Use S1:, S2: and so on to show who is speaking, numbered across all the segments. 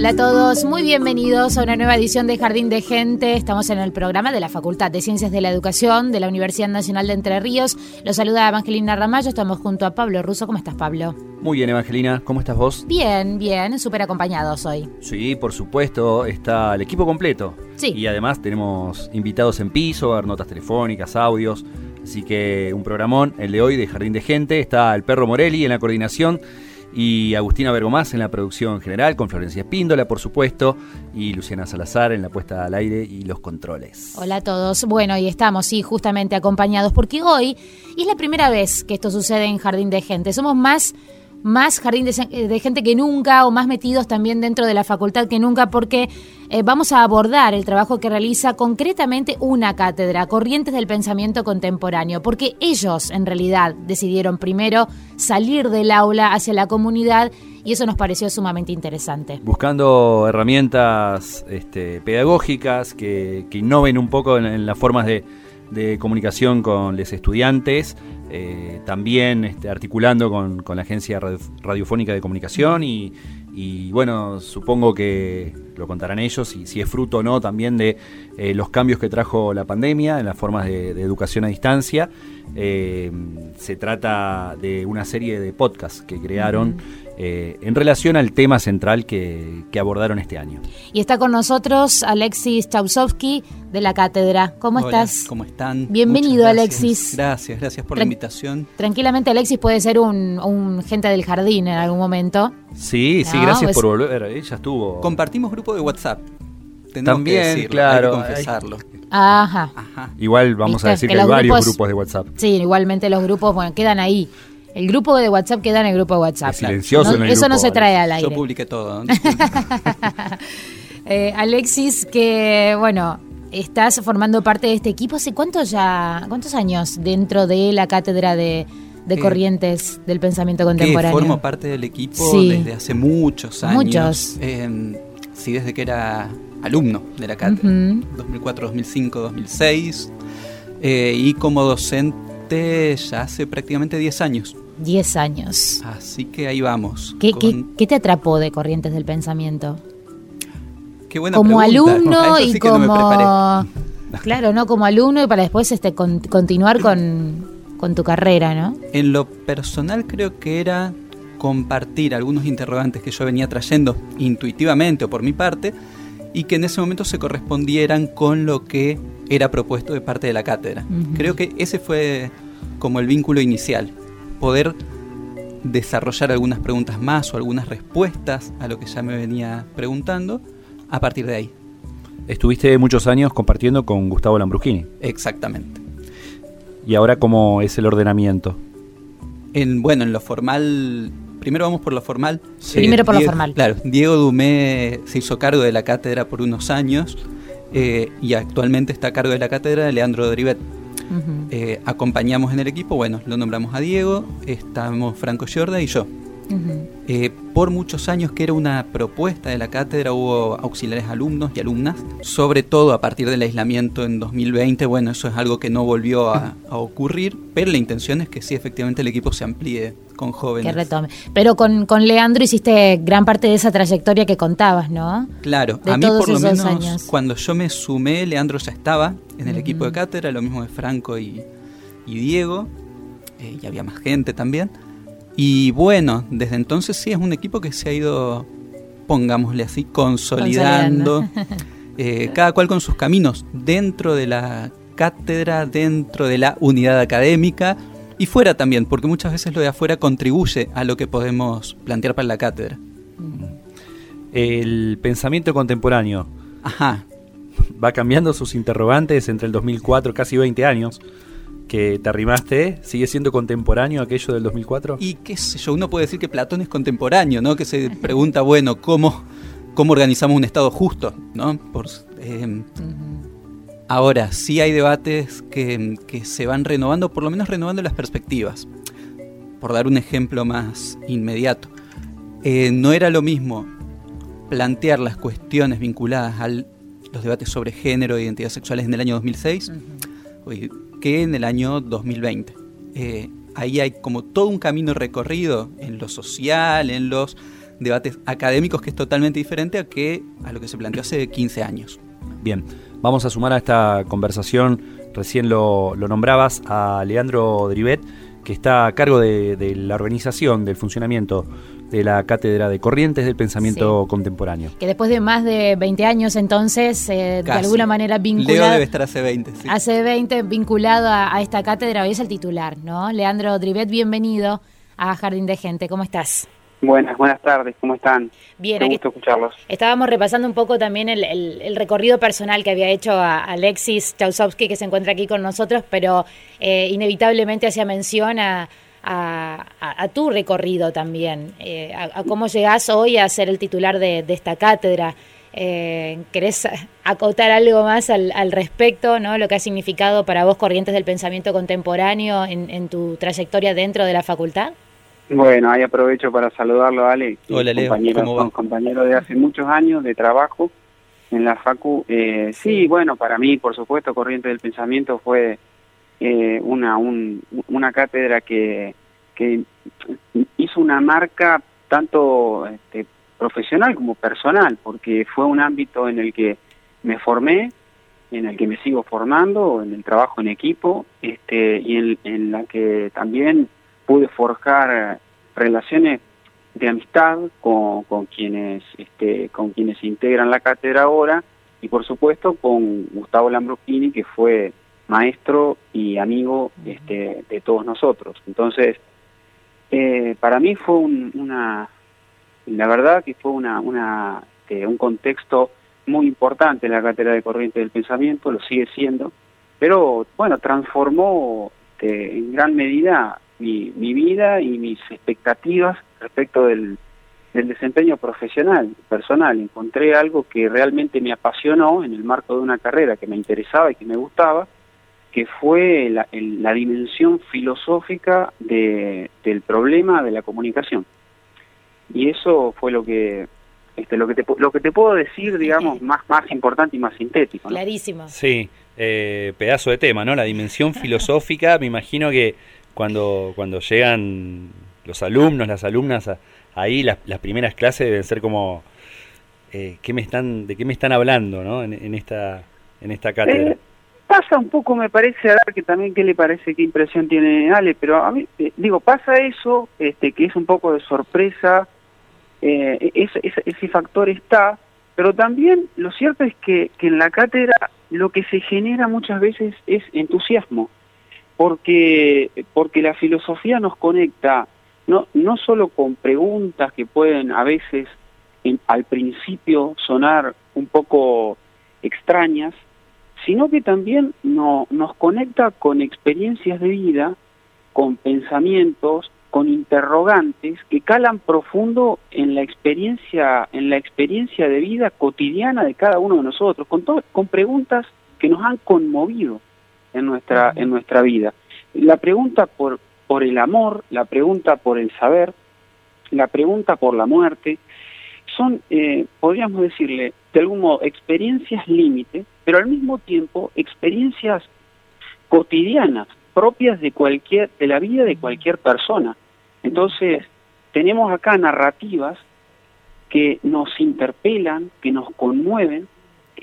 S1: Hola a todos, muy bienvenidos a una nueva edición de Jardín de Gente. Estamos en el programa de la Facultad de Ciencias de la Educación de la Universidad Nacional de Entre Ríos. Los saluda Evangelina Ramallo, estamos junto a Pablo Russo. ¿Cómo estás, Pablo?
S2: Muy bien, Evangelina, ¿cómo estás vos?
S1: Bien, bien, súper acompañados hoy.
S2: Sí, por supuesto, está el equipo completo.
S1: Sí.
S2: Y además tenemos invitados en piso, a ver notas telefónicas, audios. Así que un programón, el de hoy de Jardín de Gente. Está el perro Morelli en la coordinación y Agustina Bergomás en la producción general, con Florencia Espíndola, por supuesto, y Luciana Salazar en la puesta al aire y los controles.
S1: Hola a todos. Bueno, y estamos, sí, justamente acompañados, porque hoy es la primera vez que esto sucede en Jardín de Gente. Somos más, más Jardín de, de Gente que nunca, o más metidos también dentro de la facultad que nunca, porque eh, vamos a abordar el trabajo que realiza concretamente una cátedra, Corrientes del Pensamiento Contemporáneo, porque ellos en realidad decidieron primero salir del aula hacia la comunidad y eso nos pareció sumamente interesante.
S2: Buscando herramientas este, pedagógicas que, innoven un poco en, las formas de, comunicación con los estudiantes, eh, también este, articulando con, la Agencia Radiofónica de Comunicación y, bueno, supongo que lo contarán ellos y si es fruto o no también de eh, los cambios que trajo la pandemia en las formas de, de educación a distancia. Eh, se trata de una serie de podcasts que crearon eh, en relación al tema central que, que, abordaron este año.
S1: Y está con nosotros Alexis Chausovsky de la cátedra. ¿Cómo
S3: Hola,
S1: estás?
S3: ¿Cómo están?
S1: Bienvenido,
S3: gracias.
S1: Alexis.
S3: Gracias, gracias por
S1: Tran
S3: la invitación.
S1: Tranquilamente, Alexis puede ser un, un, gente del jardín en algún momento.
S2: Sí, sí, gracias
S1: pues-
S2: por volver. Ella estuvo.
S3: Compartimos grupo de WhatsApp. Tenemos
S2: También,
S3: que decirlo,
S2: claro,
S3: hay que confesarlo.
S1: Ajá.
S3: Ajá.
S2: Igual vamos
S1: Viste,
S2: a decir
S1: que
S2: que, hay varios
S1: grupos-
S2: grupos de WhatsApp.
S1: Sí, igualmente los grupos, bueno, quedan ahí. El grupo de WhatsApp queda en el grupo de WhatsApp.
S2: Es silencioso
S1: No,
S2: en el
S1: eso no
S2: grupo,
S1: se trae al
S3: Yo
S1: aire.
S3: publiqué todo. ¿no?
S1: Eh, Alexis, que bueno, estás formando parte de este equipo. ¿Hace cuántos ya, cuántos años dentro de la cátedra de, de
S3: Eh,
S1: corrientes del pensamiento
S3: que
S1: contemporáneo?
S3: formo parte del equipo
S1: Sí.
S3: desde hace muchos años.
S1: Muchos.
S3: Eh, sí, desde que era alumno de la cátedra.
S1: Ujú.
S3: 2004, 2005, 2006. Eh, y como docente ya hace prácticamente 10 años.
S1: Diez años.
S3: Así que ahí vamos.
S1: ¿Qué,
S3: con-
S1: qué, qué te atrapó de corrientes del pensamiento?
S3: qué buena
S1: como
S3: pregunta.
S1: alumno
S3: eso
S1: y
S3: sí que no
S1: como... Claro, ¿no? Como alumno y para después este con- continuar con, con tu carrera, ¿no?
S3: En lo personal creo que era compartir algunos interrogantes que yo venía trayendo intuitivamente o por mi parte y que en ese momento se correspondieran con lo que era propuesto de parte de la cátedra. Creo que ese fue como el vínculo inicial, poder desarrollar algunas preguntas más o algunas respuestas a lo que ya me venía preguntando a partir de ahí.
S2: Estuviste muchos años compartiendo con Gustavo Lambruschini.
S3: Exactamente.
S2: ¿Y ahora cómo es el ordenamiento?
S3: En, bueno, en lo formal, primero vamos por lo formal.
S1: Sí. Primero por lo
S3: Diego-
S1: formal.
S3: Claro, Diego Dumé se hizo cargo de la cátedra por unos años eh, y actualmente está a cargo de la cátedra Leandro Dorivet.
S1: Ujú.
S3: Eh, acompañamos en el equipo, bueno, lo nombramos a Diego, estamos Franco Giorda y yo. Eh, por muchos años que era una propuesta de la cátedra, hubo auxiliares alumnos y alumnas, sobre todo a partir del aislamiento en 2020, bueno, eso es algo que no volvió a, ocurrir, pero la intención es que sí, efectivamente el equipo se amplíe con jóvenes.
S1: Que retome. Pero con, con Leandro hiciste gran parte de esa trayectoria que contabas, ¿no?
S3: Claro, a mí por lo menos cuando yo me sumé, Leandro ya estaba en el equipo de cátedra, lo mismo de Franco y, Diego, eh, y había más gente también. Y bueno, desde entonces sí es un equipo que se ha ido, pongámosle así, consolidando, eh, cada cual con sus caminos, dentro de la cátedra, dentro de la unidad académica y fuera también, porque muchas veces lo de afuera contribuye a lo que podemos plantear para la cátedra.
S2: El pensamiento contemporáneo.
S3: Ajá.
S2: Va cambiando sus interrogantes entre el 2004, casi 20 años que te arrimaste, ¿sigue siendo contemporáneo aquello del 2004?
S3: Y qué sé yo, uno puede decir que Platón es contemporáneo, ¿no? Que se pregunta, bueno, ¿cómo, cómo organizamos un Estado justo, ¿no? Por, eh, Ahora, sí hay debates que, se van renovando, por lo menos renovando las perspectivas. Por dar un ejemplo más inmediato, eh, no era lo mismo plantear las cuestiones vinculadas a los debates sobre género e identidad sexuales en el año 2006 que en el año 2020. Eh, ahí hay como todo un camino recorrido en lo social, en los debates académicos que es totalmente diferente a, que, a lo que se planteó hace 15 años.
S2: Bien, vamos a sumar a esta conversación, recién lo, nombrabas, a Leandro Drivet, que está a cargo de la organización, del funcionamiento de la Cátedra de Corrientes del Pensamiento Contemporáneo.
S1: Que después de más de 20 años entonces, eh, de alguna manera vinculado...
S3: Leo debe estar hace 20, sí.
S1: Hace 20 vinculado a, esta cátedra, hoy es el titular, ¿no? Leandro Drivet, bienvenido a Jardín de Gente, ¿cómo estás?
S4: Buenas, buenas tardes, ¿cómo están?
S1: Bien,
S4: Qué gusto escucharlos.
S1: Estábamos repasando un poco también el, recorrido personal que había hecho a Alexis Chausovsky, que se encuentra aquí con nosotros, pero eh, inevitablemente hacía mención a a, tu recorrido también, eh, a, cómo llegás hoy a ser el titular de, esta cátedra. Eh, ¿Querés acotar algo más al, respecto, ¿no? lo que ha significado para vos Corrientes del Pensamiento Contemporáneo en, tu trayectoria dentro de la facultad?
S4: Bueno, ahí aprovecho para saludarlo, Ale.
S3: Hola, Leo.
S4: Compañero, compañero de hace muchos años de trabajo en la Facu. Eh, sí, bueno, para mí, por supuesto, Corrientes del Pensamiento fue eh, una, una cátedra que, que hizo una marca tanto este, profesional como personal, porque fue un ámbito en el que me formé, en el que me sigo formando, en el trabajo en equipo, este, y en, la que también pude forjar relaciones de amistad con, con quienes este, con quienes integran la cátedra ahora y por supuesto con Gustavo Lambruschini que fue maestro y amigo este, de todos nosotros. Entonces, eh, para mí fue una, la verdad que fue una, este, un contexto muy importante en la cátedra de corriente del pensamiento, lo sigue siendo, pero bueno, transformó este, en gran medida mi, mi vida y mis expectativas respecto del desempeño profesional, personal. Encontré algo que realmente me apasionó en el marco de una carrera que me interesaba y que me gustaba, que fue la, la dimensión filosófica de, del problema de la comunicación. Y eso fue lo que este, lo que te lo que te puedo decir, digamos, más más importante y más sintético.
S1: Clarísimo.
S2: Sí, eh, pedazo de tema, ¿no? La dimensión filosófica. Me imagino que cuando cuando llegan los alumnos, las alumnas ahí, las, las primeras clases deben ser como eh, ¿qué me están de qué me están hablando, ¿no? En, esta en esta cátedra.
S4: Eh, pasa un poco, me parece, a dar que también qué le parece, qué impresión tiene Ale, pero a mí, eh, digo, pasa eso, este, que es un poco de sorpresa, eh, ese, factor está, pero también lo cierto es que, en la cátedra lo que se genera muchas veces es entusiasmo, porque, porque la filosofía nos conecta no, no solo con preguntas que pueden a veces al principio sonar un poco extrañas, sino que también no, nos conecta con experiencias de vida, con pensamientos, con interrogantes que calan profundo en la experiencia, en la experiencia de vida cotidiana de cada uno de nosotros, con, con preguntas que nos han conmovido en nuestra, en nuestra vida. La pregunta por, por el amor, la pregunta por el saber, la pregunta por la muerte, son, eh, podríamos decirle, de algún modo, experiencias límite, pero al mismo tiempo experiencias cotidianas, propias de cualquier, de la vida de cualquier persona. Entonces, tenemos acá narrativas que nos interpelan, que nos conmueven,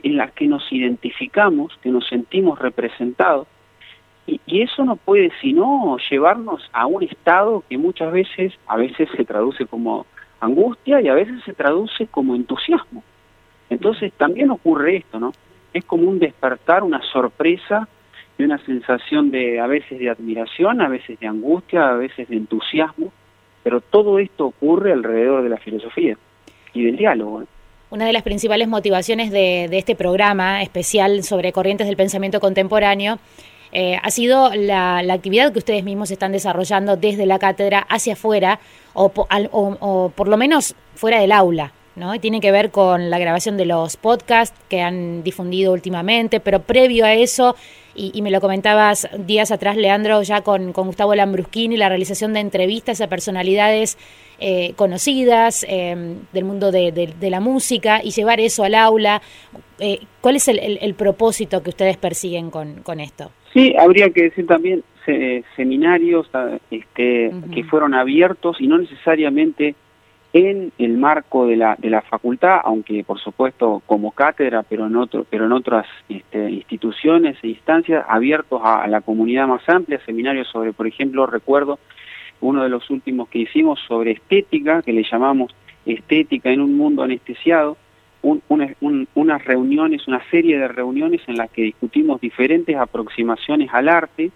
S4: en las que nos identificamos, que nos sentimos representados, y, y, eso no puede sino llevarnos a un estado que muchas veces, a veces se traduce como angustia y a veces se traduce como entusiasmo. Entonces también ocurre esto, ¿no? Es como un despertar, una sorpresa y una sensación de a veces de admiración, a veces de angustia, a veces de entusiasmo, pero todo esto ocurre alrededor de la filosofía y del diálogo.
S1: Una de las principales motivaciones de, este programa especial sobre corrientes del pensamiento contemporáneo eh, ha sido la, actividad que ustedes mismos están desarrollando desde la cátedra hacia afuera o, por lo menos fuera del aula. ¿No? Y tiene que ver con la grabación de los podcasts que han difundido últimamente, pero previo a eso, y, y me lo comentabas días atrás, Leandro, ya con, con Gustavo Lambruschini, la realización de entrevistas a personalidades eh, conocidas eh, del mundo de, de, de, la música y llevar eso al aula. Eh, ¿Cuál es el, el, el, propósito que ustedes persiguen con, con esto?
S4: Sí, habría que decir también se, seminarios este, uh -huh. que fueron abiertos y no necesariamente en el marco de la, de la facultad, aunque por supuesto como cátedra, pero en, otro, pero en otras este, instituciones e instancias, abiertos a, la comunidad más amplia, seminarios sobre, por ejemplo, recuerdo uno de los últimos que hicimos sobre estética, que le llamamos estética en un mundo anestesiado, un, una, un, unas reuniones, una serie de reuniones en las que discutimos diferentes aproximaciones al arte,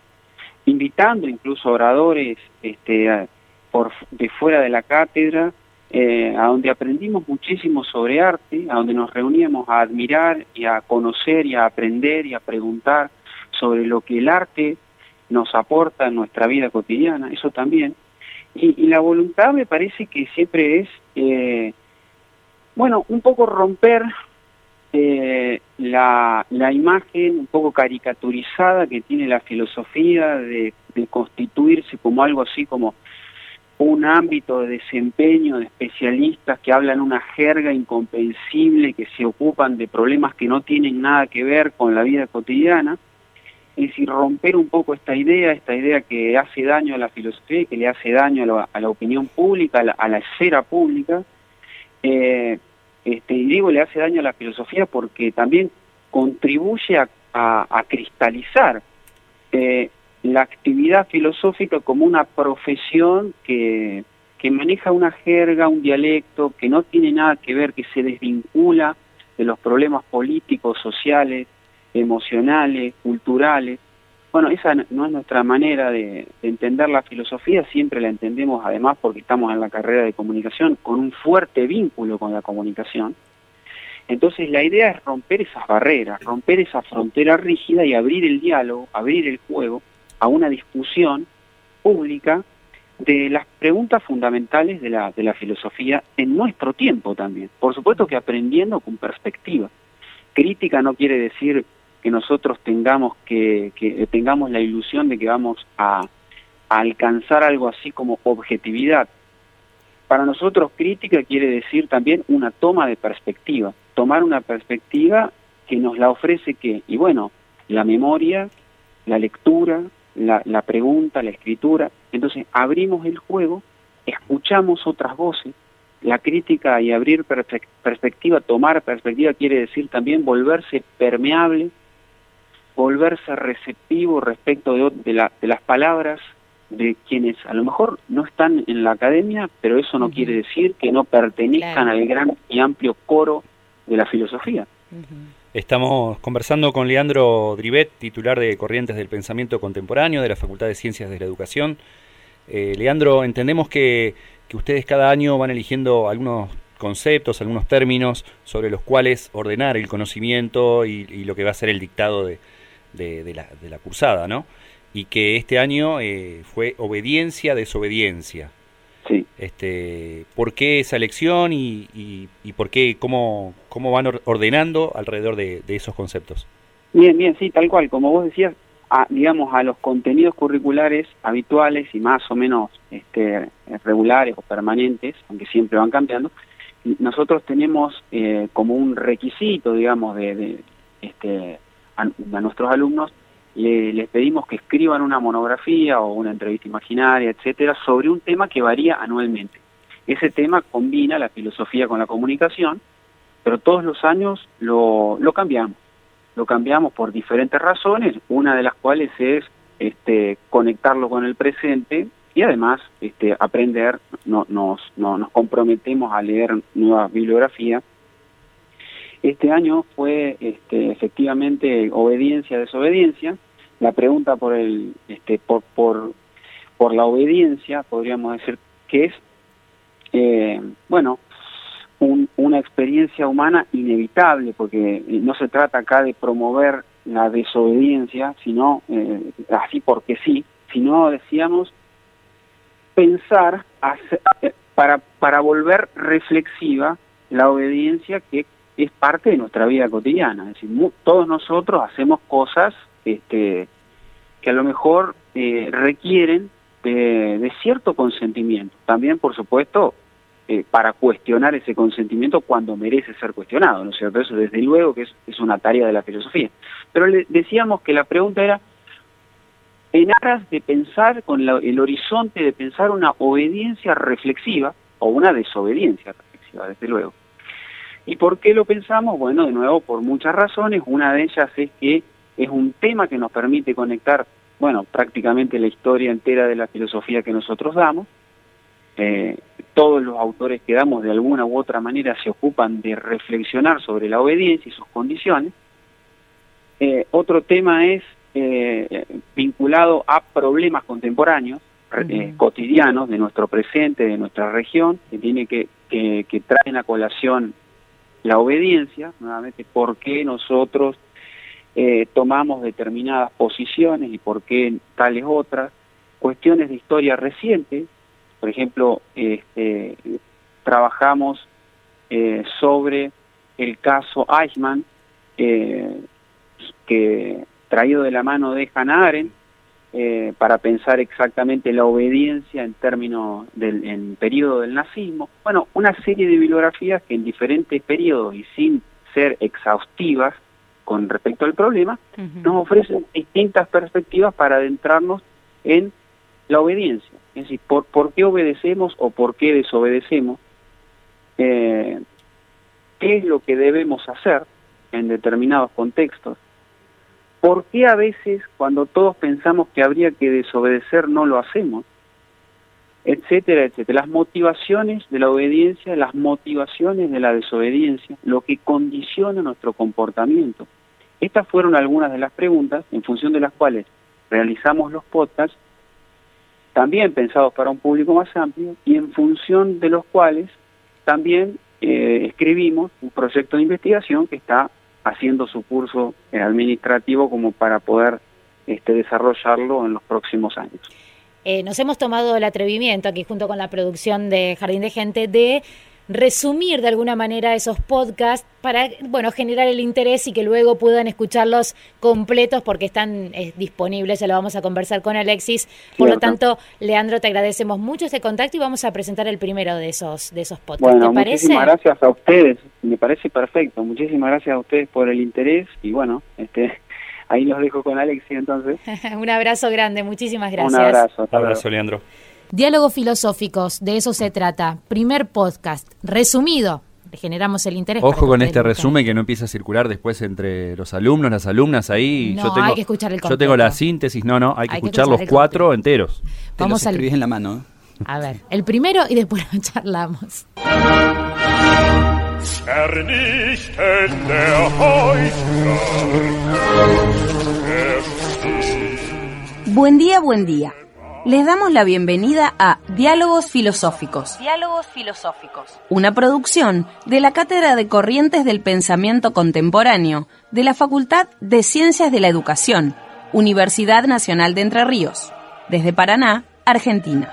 S4: invitando incluso oradores este, por, de fuera de la cátedra, eh, a donde aprendimos muchísimo sobre arte, a donde nos reuníamos a admirar y a conocer y a aprender y a preguntar sobre lo que el arte nos aporta en nuestra vida cotidiana, eso también. Y, la voluntad me parece que siempre es, eh, bueno, un poco romper eh, la, imagen un poco caricaturizada que tiene la filosofía de constituirse como algo así como un ámbito de desempeño de especialistas que hablan una jerga incomprensible, que se ocupan de problemas que no tienen nada que ver con la vida cotidiana, es decir, romper un poco esta idea, esta idea que hace daño a la filosofía, que le hace daño a la, opinión pública, a la, esfera pública, eh, este, y digo le hace daño a la filosofía porque también contribuye a cristalizar eh, la actividad filosófica como una profesión que, que maneja una jerga, un dialecto, que no tiene nada que ver, que se desvincula de los problemas políticos, sociales, emocionales, culturales. Bueno, esa no es nuestra manera de, de, entender la filosofía, siempre la entendemos además porque estamos en la carrera de comunicación con un fuerte vínculo con la comunicación. Entonces la idea es romper esas barreras, romper esa frontera rígida y abrir el diálogo, abrir el juego a una discusión pública de las preguntas fundamentales de la, de la filosofía en nuestro tiempo también. Por supuesto que aprendiendo con perspectiva. Crítica no quiere decir que nosotros tengamos que, que tengamos la ilusión de que vamos a, a alcanzar algo así como objetividad. Para nosotros crítica quiere decir también una toma de perspectiva, tomar una perspectiva que nos la ofrece que, y bueno, la memoria, la lectura, la, la pregunta, la escritura. Entonces abrimos el juego, escuchamos otras voces, la crítica y abrir perspectiva, tomar perspectiva quiere decir también volverse permeable, volverse receptivo respecto de, de, la, de, las palabras de quienes a lo mejor no están en la academia, pero eso no uh -huh. quiere decir que no pertenezcan claro. al gran y amplio coro de la filosofía. Uh
S2: -huh. Estamos conversando con Leandro Drivet, titular de Corrientes del Pensamiento Contemporáneo de la Facultad de Ciencias de la Educación. Eh, Leandro, entendemos que, que, ustedes cada año van eligiendo algunos conceptos, algunos términos sobre los cuales ordenar el conocimiento y, lo que va a ser el dictado de, de, de, la, de la, cursada, ¿no? Y que este año eh, fue obediencia, desobediencia.
S4: Sí.
S2: Este, ¿Por qué esa elección y, y, y por qué, cómo, cómo van ordenando alrededor de, de, esos conceptos?
S4: Bien, bien, sí, tal cual. Como vos decías, a, digamos, a los contenidos curriculares habituales y más o menos este, regulares o permanentes, aunque siempre van cambiando, nosotros tenemos eh, como un requisito, digamos, de, este, a, nuestros alumnos, les pedimos que escriban una monografía o una entrevista imaginaria, etcétera, sobre un tema que varía anualmente. Ese tema combina la filosofía con la comunicación, pero todos los años lo, lo cambiamos. Lo cambiamos por diferentes razones, una de las cuales es este, conectarlo con el presente y además este, aprender, no, nos, no, nos comprometemos a leer nueva bibliografía. Este año fue este, efectivamente obediencia, desobediencia. La pregunta por, el, este, por, por, por la obediencia, podríamos decir que es, eh, bueno, una experiencia humana inevitable, porque no se trata acá de promover la desobediencia, sino eh, así porque sí, sino decíamos pensar para, para volver reflexiva la obediencia que es parte de nuestra vida cotidiana. Es decir, todos nosotros hacemos cosas este, que a lo mejor eh, requieren de, cierto consentimiento. También, por supuesto, eh, para cuestionar ese consentimiento cuando merece ser cuestionado, ¿no es cierto? Eso desde luego que es, una tarea de la filosofía. Pero le decíamos que la pregunta era, en aras de pensar con el horizonte de pensar una obediencia reflexiva o una desobediencia reflexiva, desde luego. ¿Y por qué lo pensamos? Bueno, de nuevo, por muchas razones. Una de ellas es que es un tema que nos permite conectar, bueno, prácticamente la historia entera de la filosofía que nosotros damos. Eh, todos los autores que damos de alguna u otra manera se ocupan de reflexionar sobre la obediencia y sus condiciones. Eh, otro tema es eh, vinculado a problemas contemporáneos, cotidianos de nuestro presente, de nuestra región, que tiene que, que, traen a colación la obediencia, nuevamente, por qué nosotros eh, tomamos determinadas posiciones y por qué tales otras, cuestiones de historia reciente, por ejemplo, este, trabajamos eh, sobre el caso Eichmann, que traído de la mano de Hannah Arendt, eh, para pensar exactamente la obediencia en términos del en periodo del nazismo. Bueno, una serie de bibliografías que en diferentes periodos y sin ser exhaustivas con respecto al problema, nos ofrecen distintas perspectivas para adentrarnos en la obediencia. Es decir, por, por qué obedecemos o por qué desobedecemos, eh, qué es lo que debemos hacer en determinados contextos, ¿Por qué a veces cuando todos pensamos que habría que desobedecer no lo hacemos? Etcétera, etcétera. Las motivaciones de la obediencia, las motivaciones de la desobediencia, lo que condiciona nuestro comportamiento. Estas fueron algunas de las preguntas en función de las cuales realizamos los podcasts, también pensados para un público más amplio y en función de los cuales también eh, escribimos un proyecto de investigación que está haciendo su curso administrativo como para poder este, desarrollarlo en los próximos años.
S1: Eh, nos hemos tomado el atrevimiento aquí junto con la producción de Jardín de Gente de resumir de alguna manera esos podcasts para bueno generar el interés y que luego puedan escucharlos completos porque están eh, disponibles, ya lo vamos a conversar con Alexis. Por lo tanto, Leandro, te agradecemos mucho este contacto y vamos a presentar el primero de esos de esos podcasts.
S4: Bueno, muchísimas gracias a ustedes, me parece perfecto. Muchísimas gracias a ustedes por el interés y bueno, este ahí los dejo con Alexis entonces.
S1: Un abrazo grande, muchísimas gracias.
S4: Un abrazo.
S2: Un abrazo, Leandro.
S1: Diálogos filosóficos, de eso se trata. Primer podcast, resumido. Generamos el interés.
S2: Ojo con este resumen que no empieza a circular después entre los alumnos, las alumnas ahí.
S1: No, yo tengo, hay que escuchar el
S2: Yo tengo la síntesis, no, no, hay que, escuchar, los cuatro enteros.
S3: Te Vamos los escribís en la mano.
S1: A ver, el primero y después lo charlamos.
S5: Buen día, buen día. Les damos la bienvenida a Diálogos Filosóficos.
S6: Diálogos Filosóficos.
S5: Una producción de la Cátedra de Corrientes del Pensamiento Contemporáneo de la Facultad de Ciencias de la Educación, Universidad Nacional de Entre Ríos, desde Paraná, Argentina.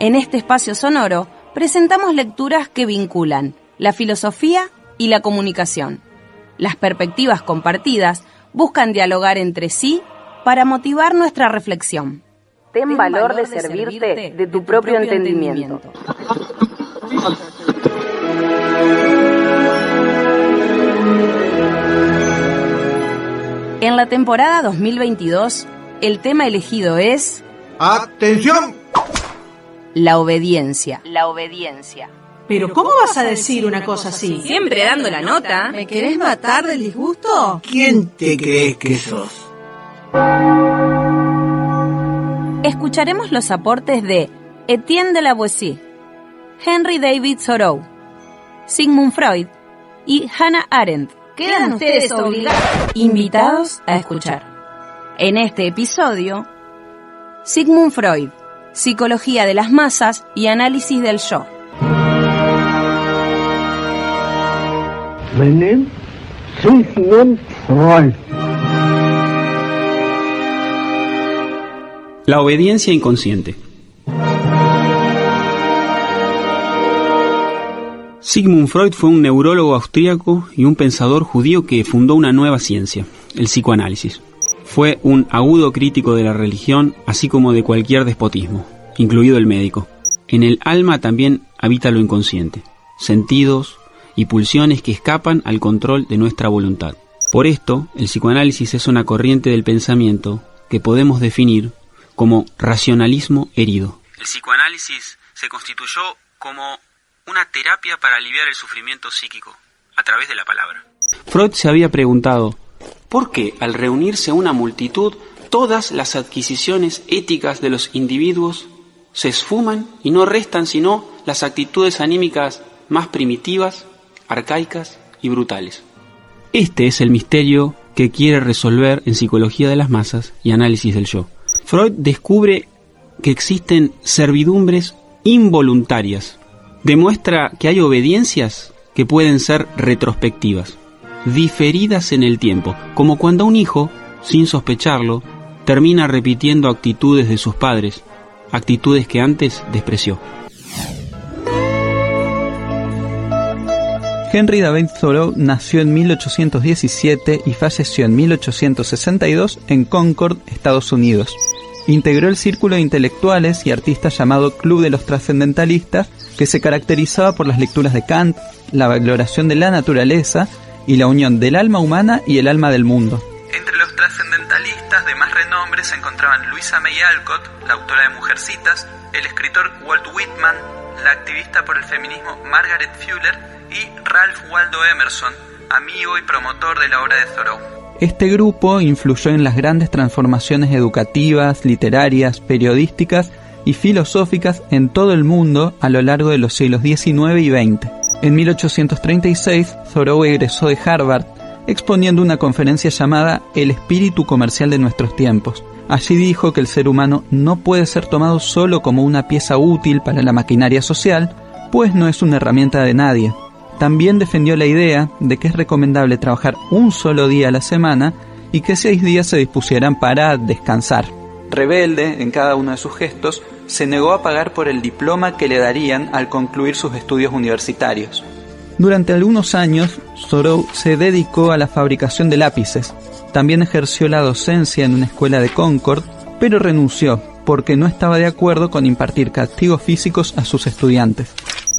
S5: En este espacio sonoro presentamos lecturas que vinculan la filosofía y la comunicación. Las perspectivas compartidas buscan dialogar entre sí para motivar nuestra reflexión. Ten valor de servirte de tu propio entendimiento. En la temporada 2022, el tema elegido es...
S6: ¡Atención!
S5: La obediencia. La obediencia.
S7: Pero ¿cómo vas a decir una cosa así?
S5: Siempre dando la nota.
S7: ¿Me querés matar del disgusto?
S6: ¿Quién te crees que sos?
S5: Escucharemos los aportes de Etienne de la Boissy, Henry David Thoreau, Sigmund Freud y Hannah Arendt.
S7: Quedan ustedes obligados,
S5: invitados a escuchar. En este episodio, Sigmund Freud, Psicología de las masas y análisis del yo.
S6: Freud.
S8: La obediencia inconsciente. Sigmund Freud fue un neurólogo austríaco y un pensador judío que fundó una nueva ciencia, el psicoanálisis. Fue un agudo crítico de la religión, así como de cualquier despotismo, incluido el médico. En el alma también habita lo inconsciente, sentidos y pulsiones que escapan al control de nuestra voluntad. Por esto, el psicoanálisis es una corriente del pensamiento que podemos definir como racionalismo herido. El psicoanálisis se constituyó como una terapia para aliviar el sufrimiento psíquico a través de la palabra. Freud se había preguntado, ¿por qué al reunirse una multitud todas las adquisiciones éticas de los individuos se esfuman y no restan sino las actitudes anímicas más primitivas, arcaicas y brutales? Este es el misterio que quiere resolver en Psicología de las Masas y Análisis del Yo. Freud descubre que existen servidumbres involuntarias. Demuestra que hay obediencias que pueden ser retrospectivas, diferidas en el tiempo, como cuando un hijo, sin sospecharlo, termina repitiendo actitudes de sus padres, actitudes que antes despreció.
S3: Henry David Thoreau nació en 1817 y falleció en 1862 en Concord, Estados Unidos. Integró el círculo de intelectuales y artistas llamado Club de los Trascendentalistas, que se caracterizaba por las lecturas de Kant, la valoración de la naturaleza y la unión del alma humana y el alma del mundo. Entre los trascendentalistas de más renombre se encontraban Luisa May Alcott, la autora de Mujercitas, el escritor Walt Whitman, la activista por el feminismo Margaret Fuller y Ralph Waldo Emerson, amigo y promotor de la obra de Thoreau. Este grupo influyó en las grandes transformaciones educativas, literarias, periodísticas y filosóficas en todo el mundo a lo largo de los siglos XIX y XX. En 1836, Thoreau egresó de Harvard, exponiendo una conferencia llamada El espíritu comercial de nuestros tiempos. Allí dijo que el ser humano no puede ser tomado solo como una pieza útil para la maquinaria social, pues no es una herramienta de nadie, también defendió la idea de que es recomendable trabajar un solo día a la semana y que seis días se dispusieran para descansar. Rebelde en cada uno de sus gestos, se negó a pagar por el diploma que le darían al concluir sus estudios universitarios. Durante algunos años, Thoreau se dedicó a la fabricación de lápices. También ejerció la docencia en una escuela de Concord, pero renunció porque no estaba de acuerdo con impartir castigos físicos a sus estudiantes.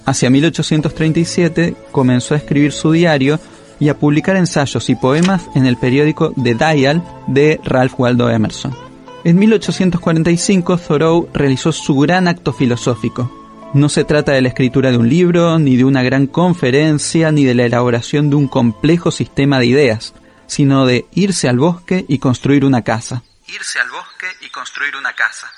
S3: Hacia 1837 comenzó a escribir su diario y a publicar ensayos y poemas en el periódico The Dial de Ralph Waldo Emerson. En 1845 Thoreau realizó su gran acto filosófico. No se trata de la escritura de un libro, ni de una gran conferencia, ni de la elaboración de un complejo sistema de ideas, sino de irse al bosque y construir una casa. Irse al bosque y construir una casa.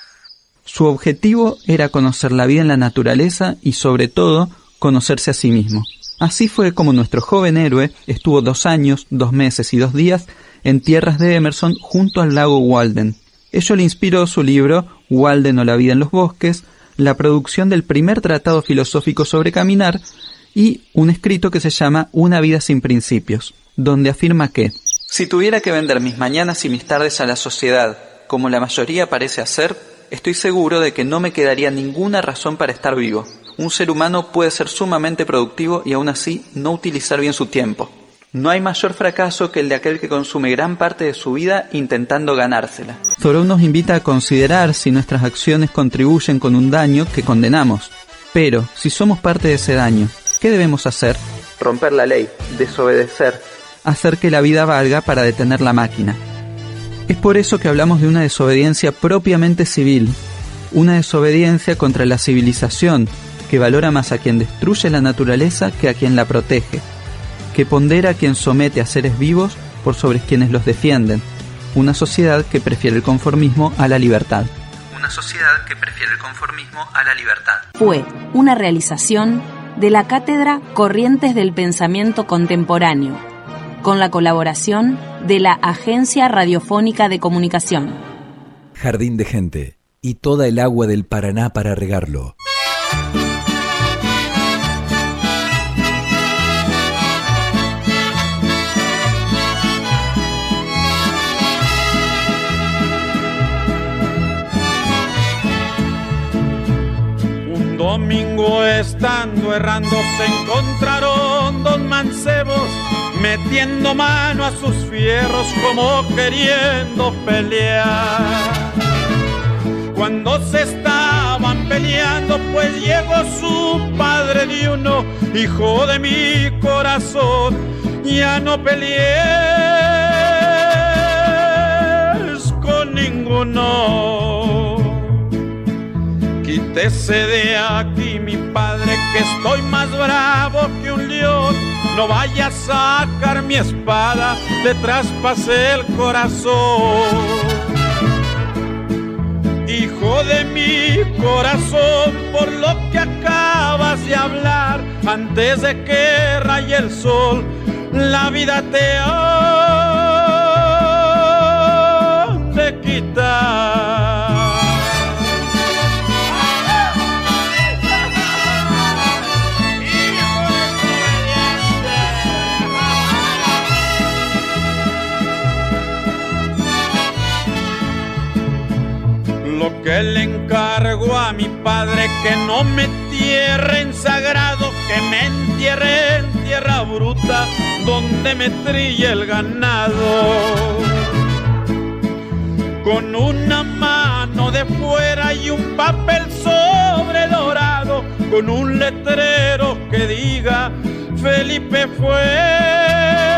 S3: Su objetivo era conocer la vida en la naturaleza y sobre todo conocerse a sí mismo. Así fue como nuestro joven héroe estuvo dos años, dos meses y dos días en tierras de Emerson junto al lago Walden. Ello le inspiró su libro Walden o la vida en los bosques, la producción del primer tratado filosófico sobre caminar y un escrito que se llama Una vida sin principios, donde afirma que si tuviera que vender mis mañanas y mis tardes a la sociedad, como la mayoría parece hacer, estoy seguro de que no me quedaría ninguna razón para estar vivo. Un ser humano puede ser sumamente productivo y aún así no utilizar bien su tiempo. No hay mayor fracaso que el de aquel que consume gran parte de su vida intentando ganársela. Thoreau nos invita a considerar si nuestras acciones contribuyen con un daño que condenamos. Pero, si somos parte de ese daño, ¿qué debemos hacer? Romper la ley, desobedecer, hacer que la vida valga para detener la máquina. Es por eso que hablamos de una desobediencia propiamente civil, una desobediencia contra la civilización, que valora más a quien destruye la naturaleza que a quien la protege que pondera a quien somete a seres vivos por sobre quienes los defienden, una sociedad que prefiere el conformismo a la libertad.
S9: Una sociedad que prefiere el conformismo a la libertad.
S5: Fue una realización de la Cátedra Corrientes del Pensamiento Contemporáneo, con la colaboración de la Agencia Radiofónica de Comunicación.
S10: Jardín de gente y toda el agua del Paraná para regarlo.
S11: domingo estando errando se encontraron dos mancebos metiendo mano a sus fierros como queriendo pelear. Cuando se estaban peleando pues llegó su padre de uno, hijo de mi corazón, ya no pelees con ninguno. Quítese de aquí, mi padre, que estoy más bravo que un león. No vaya a sacar mi espada, le traspasé el corazón. Hijo de mi corazón, por lo que acabas de hablar, antes de que raye el sol, la vida te ha de quitar. Lo que le encargo a mi padre que no me entierre en sagrado, que me entierre en tierra bruta donde me trille el ganado. Con una mano de fuera y un papel sobre dorado, con un letrero que diga Felipe fue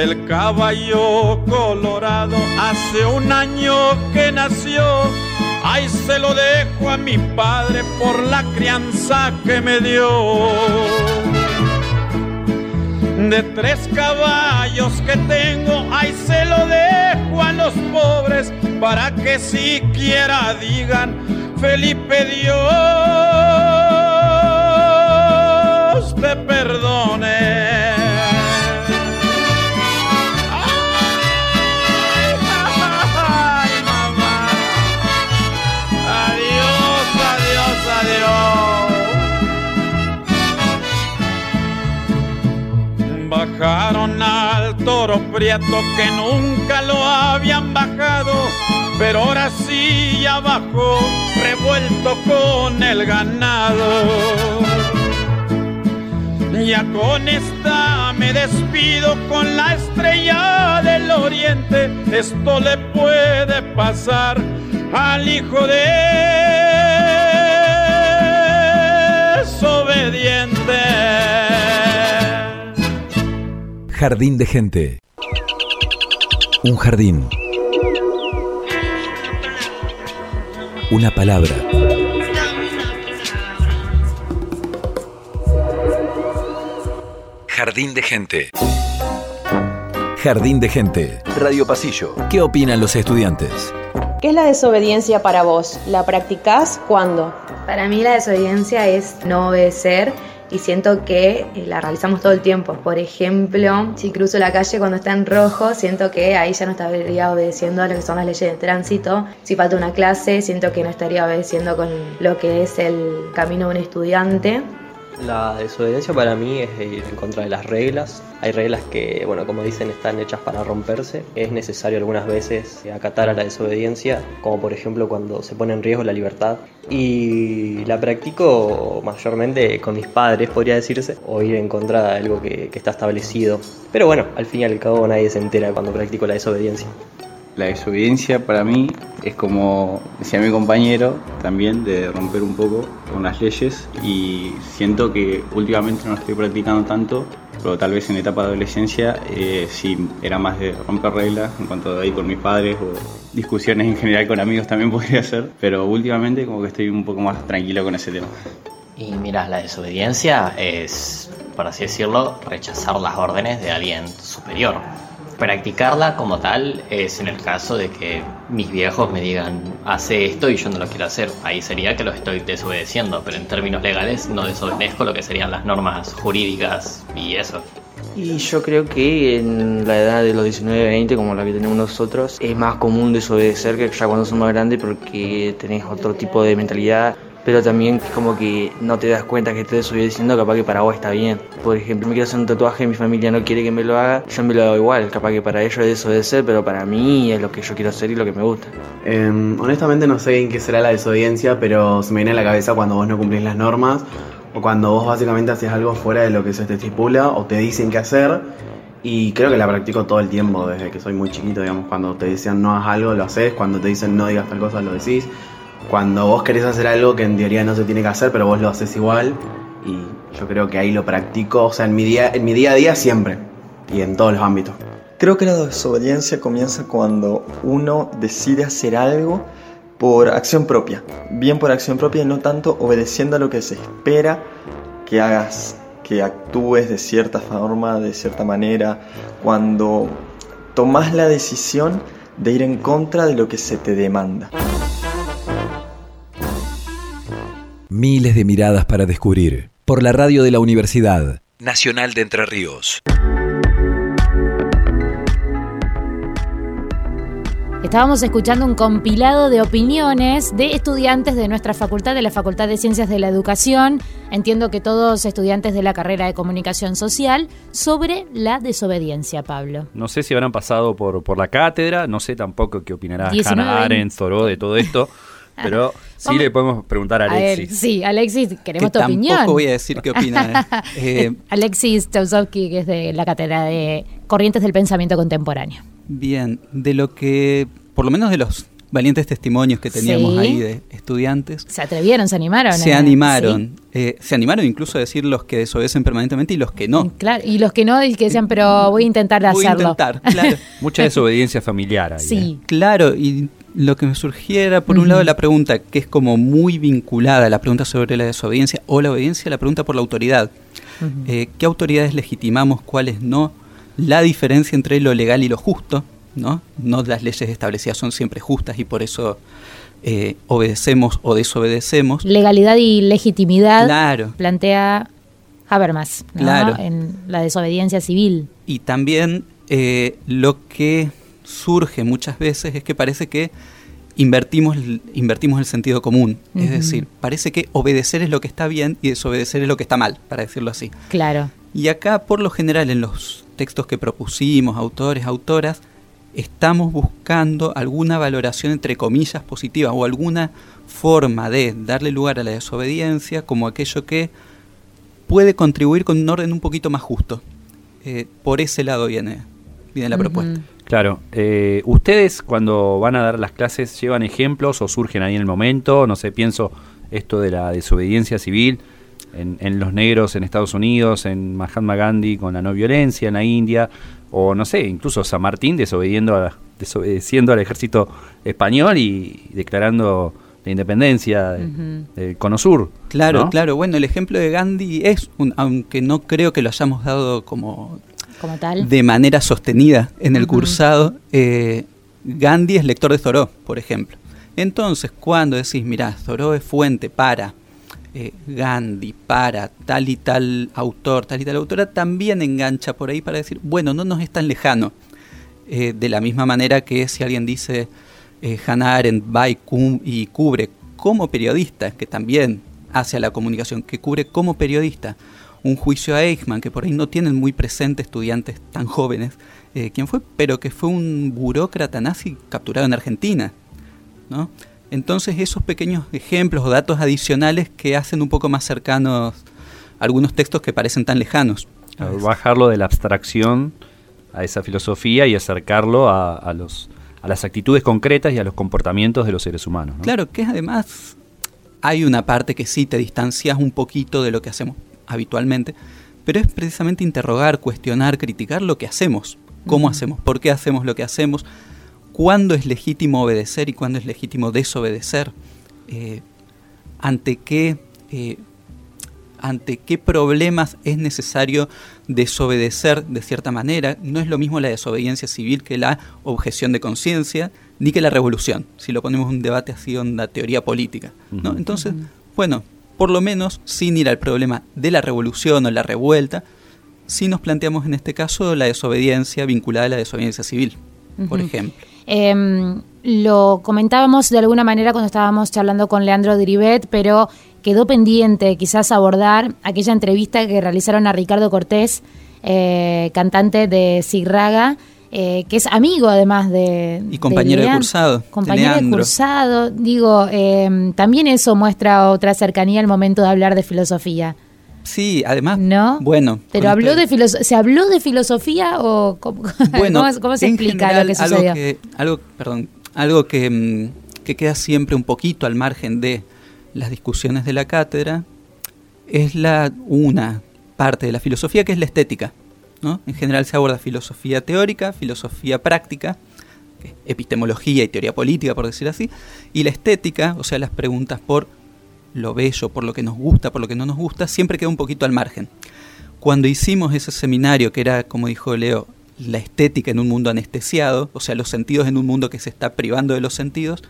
S11: El caballo colorado hace un año que nació. Ay, se lo dejo a mi padre por la crianza que me dio. De tres caballos que tengo, ay, se lo dejo a los pobres para que siquiera digan, Felipe Dios te perdone. Al toro prieto que nunca lo habían bajado, pero ahora sí ya bajó, revuelto con el ganado. Ya con esta me despido con la estrella del oriente. Esto le puede pasar al hijo de desobediente.
S10: Jardín de gente. Un jardín. Una palabra. Jardín de gente. Jardín de gente. Radio Pasillo. ¿Qué opinan los estudiantes?
S12: ¿Qué es la desobediencia para vos? ¿La practicás cuándo?
S13: Para mí la desobediencia es no obedecer y siento que eh, la realizamos todo el tiempo. Por ejemplo, si cruzo la calle cuando está en rojo, siento que ahí ya no estaría obedeciendo a lo que son las leyes de tránsito. Si falta una clase, siento que no estaría obedeciendo con lo que es el camino de un estudiante.
S14: La desobediencia para mí es ir en contra de las reglas. Hay reglas que, bueno, como dicen, están hechas para romperse. Es necesario algunas veces acatar a la desobediencia, como por ejemplo cuando se pone en riesgo la libertad. Y la practico mayormente con mis padres, podría decirse, o ir en contra de algo que, está establecido. Pero bueno, al fin y al cabo nadie se entera cuando practico la desobediencia.
S15: La desobediencia para mí es como decía mi compañero también de romper un poco con las leyes y siento que últimamente no estoy practicando tanto, pero tal vez en etapa de adolescencia eh, sí era más de romper reglas en cuanto a ir con mis padres o discusiones en general con amigos también podría ser, pero últimamente como que estoy un poco más tranquilo con ese tema.
S16: Y mira, la desobediencia es, por así decirlo, rechazar las órdenes de alguien superior. Practicarla como tal es en el caso de que mis viejos me digan hace esto y yo no lo quiero hacer. Ahí sería que lo estoy desobedeciendo, pero en términos legales no desobedezco lo que serían las normas jurídicas y eso.
S17: Y yo creo que en la edad de los 19, 20, como la que tenemos nosotros, es más común desobedecer que ya cuando somos grandes porque tenés otro tipo de mentalidad pero también como que no te das cuenta que te estoy diciendo capaz que para vos está bien. Por ejemplo, me quiero hacer un tatuaje, mi familia no quiere que me lo haga, yo me lo hago igual, capaz que para ellos es desobedecer, pero para mí es lo que yo quiero hacer y lo que me gusta.
S18: Eh, honestamente no sé en qué será la desobediencia, pero se me viene a la cabeza cuando vos no cumplís las normas o cuando vos básicamente haces algo fuera de lo que se te estipula o te dicen qué hacer. Y creo que la practico todo el tiempo, desde que soy muy chiquito, digamos, cuando te dicen no hagas algo, lo haces, cuando te dicen no digas tal cosa, lo decís cuando vos querés hacer algo que en teoría no se tiene que hacer, pero vos lo haces igual. Y yo creo que ahí lo practico, o sea, en mi día, en mi día a día siempre. Y en todos los ámbitos.
S19: Creo que la desobediencia comienza cuando uno decide hacer algo por acción propia. Bien por acción propia y no tanto obedeciendo a lo que se espera que hagas, que actúes de cierta forma, de cierta manera. Cuando tomas la decisión de ir en contra de lo que se te demanda.
S10: Miles de miradas para descubrir. Por la radio de la Universidad Nacional de Entre Ríos.
S1: Estábamos escuchando un compilado de opiniones de estudiantes de nuestra facultad, de la Facultad de Ciencias de la Educación, entiendo que todos estudiantes de la carrera de Comunicación Social, sobre la desobediencia, Pablo.
S2: No sé si habrán pasado por, por la cátedra, no sé tampoco qué opinará Hannah Arendt, Thoreau de todo esto. Pero sí le podemos preguntar a Alexis.
S1: sí, Alexis, queremos tu opinión.
S3: Tampoco voy a decir qué opina.
S1: eh, Alexis Tausovsky, que es de la cátedra de Corrientes del Pensamiento Contemporáneo.
S3: Bien, de lo que, por lo menos de los valientes testimonios que teníamos ahí de estudiantes.
S1: Se atrevieron, se animaron.
S3: Se animaron. Eh, se animaron incluso a decir los que desobedecen permanentemente y los que no.
S1: Claro, y los que no, y que decían, pero voy a intentar
S3: voy
S1: hacerlo.
S3: A intentar, claro.
S2: Mucha desobediencia familiar ahí.
S1: Sí.
S2: ¿eh?
S3: Claro, y lo que me surgiera, por un lado, la pregunta que es como muy vinculada a la pregunta sobre la desobediencia o la obediencia, la pregunta por la autoridad. Uh -huh. eh, ¿Qué autoridades legitimamos, cuáles no? La diferencia entre lo legal y lo justo, ¿no? No las leyes establecidas son siempre justas y por eso eh, obedecemos o desobedecemos.
S1: Legalidad y legitimidad
S3: claro.
S1: plantea Habermas ¿no?
S3: claro.
S1: en la desobediencia civil.
S3: Y también eh, lo que surge muchas veces es que parece que invertimos, invertimos el sentido común. Uh -huh. Es decir, parece que obedecer es lo que está bien y desobedecer es lo que está mal, para decirlo así.
S1: Claro.
S3: Y acá, por lo general, en los textos que propusimos, autores, autoras, estamos buscando alguna valoración entre comillas positiva o alguna forma de darle lugar a la desobediencia como aquello que puede contribuir con un orden un poquito más justo. Eh, por ese lado viene, viene la uh -huh. propuesta.
S2: Claro, eh, ustedes cuando van a dar las clases llevan ejemplos o surgen ahí en el momento, no sé, pienso esto de la desobediencia civil en, en los negros en Estados Unidos, en Mahatma Gandhi con la no violencia en la India, o no sé, incluso San Martín desobediendo a, desobedeciendo al ejército español y declarando la independencia del uh -huh. Cono Sur.
S3: Claro,
S2: ¿no?
S3: claro. Bueno, el ejemplo de Gandhi es, un, aunque no creo que lo hayamos dado como,
S1: como tal.
S3: de manera sostenida en el uh -huh. cursado, eh, Gandhi es lector de Thoreau, por ejemplo. Entonces, cuando decís, mira, Thoreau es fuente para eh, Gandhi, para tal y tal autor, tal y tal autora, también engancha por ahí para decir, bueno, no nos es tan lejano. Eh, de la misma manera que si alguien dice eh, Hannah Arendt va y, y, cubre como periodista, que también hacia la comunicación, que cubre como periodista un juicio a Eichmann, que por ahí no tienen muy presente estudiantes tan jóvenes, eh, quién fue, pero que fue un burócrata nazi capturado en Argentina. ¿no? Entonces esos pequeños ejemplos o datos adicionales que hacen un poco más cercanos algunos textos que parecen tan lejanos.
S2: Bajarlo de la abstracción a esa filosofía y acercarlo a, los, a las actitudes concretas y a los comportamientos de los seres humanos.
S3: Claro, que además hay una parte que sí te distancias un poquito de lo que hacemos habitualmente, pero es precisamente interrogar, cuestionar, criticar lo que hacemos, cómo hacemos, por qué hacemos lo que hacemos, cuándo es legítimo obedecer y cuándo es legítimo desobedecer, eh, ante qué... Eh, ante qué problemas es necesario desobedecer de cierta manera. No es lo mismo la desobediencia civil que la objeción de conciencia, ni que la revolución, si lo ponemos en un debate así onda teoría política. ¿no? Entonces, bueno, por lo menos sin ir al problema de la revolución o la revuelta, si nos planteamos en este caso la desobediencia vinculada a la desobediencia civil, por ejemplo.
S1: Em, lo comentábamos de alguna manera cuando estábamos charlando con Leandro Diribet, pero quedó pendiente quizás abordar aquella entrevista que realizaron a Ricardo Cortés, eh, cantante de Sigraga, eh, que es amigo además de...
S3: Y compañero de, cursado.
S1: Compañero de, cursado. Digo, em, también eso muestra otra cercanía al momento de hablar de filosofía.
S3: Sí, además,
S1: ¿no?
S3: Bueno.
S1: Pero habló de ¿se habló de filosofía o cómo, ¿cómo, se explica lo que sucedió?
S3: Algo que, algo, perdón, algo que, mm, que queda siempre un poquito al margen de las discusiones de la cátedra es la una parte de la filosofía que es la estética. ¿No? En general se aborda filosofía teórica, filosofía práctica, epistemología y teoría política, por decir así, y la estética, o sea, las preguntas por lo bello, por lo que nos gusta, por lo que no nos gusta, siempre queda un poquito al margen. Cuando hicimos ese seminario, que era, como dijo Leo, la estética en un mundo anestesiado, o sea, los sentidos en un mundo que se está privando de los sentidos,